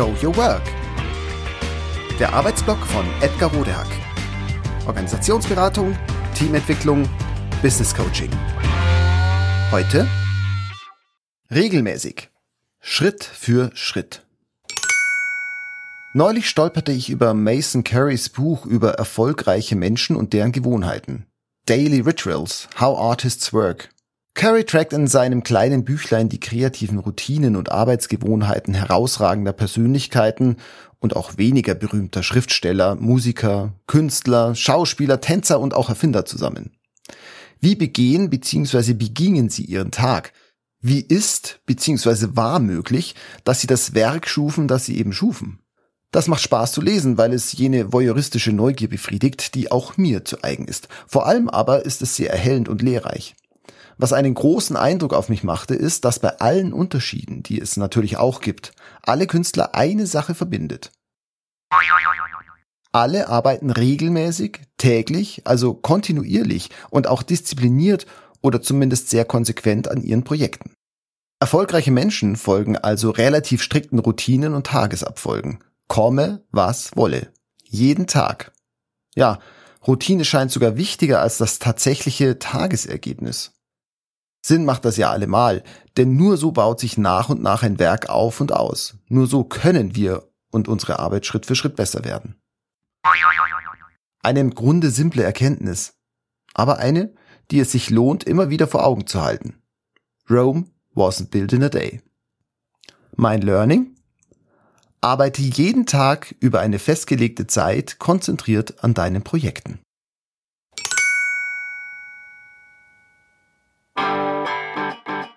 Show Your Work. Der Arbeitsblock von Edgar Rodehack. Organisationsberatung, Teamentwicklung, Business Coaching. Heute regelmäßig. Schritt für Schritt. Neulich stolperte ich über Mason Carys Buch über erfolgreiche Menschen und deren Gewohnheiten. Daily Rituals, How Artists Work. Carey trackt in seinem kleinen Büchlein die kreativen Routinen und Arbeitsgewohnheiten herausragender Persönlichkeiten und auch weniger berühmter Schriftsteller, Musiker, Künstler, Schauspieler, Tänzer und auch Erfinder zusammen. Wie begehen bzw. begingen sie ihren Tag? Wie ist bzw. war möglich, dass sie das Werk schufen, das sie eben schufen? Das macht Spaß zu lesen, weil es jene voyeuristische Neugier befriedigt, die auch mir zu eigen ist. Vor allem aber ist es sehr erhellend und lehrreich. Was einen großen Eindruck auf mich machte, ist, dass bei allen Unterschieden, die es natürlich auch gibt, alle Künstler eine Sache verbindet. Alle arbeiten regelmäßig, täglich, also kontinuierlich und auch diszipliniert oder zumindest sehr konsequent an ihren Projekten. Erfolgreiche Menschen folgen also relativ strikten Routinen und Tagesabfolgen komme, was wolle. Jeden Tag. Ja, Routine scheint sogar wichtiger als das tatsächliche Tagesergebnis. Sinn macht das ja allemal, denn nur so baut sich nach und nach ein Werk auf und aus. Nur so können wir und unsere Arbeit Schritt für Schritt besser werden. Eine im Grunde simple Erkenntnis, aber eine, die es sich lohnt, immer wieder vor Augen zu halten. Rome wasn't built in a day. Mein Learning? Arbeite jeden Tag über eine festgelegte Zeit konzentriert an deinen Projekten.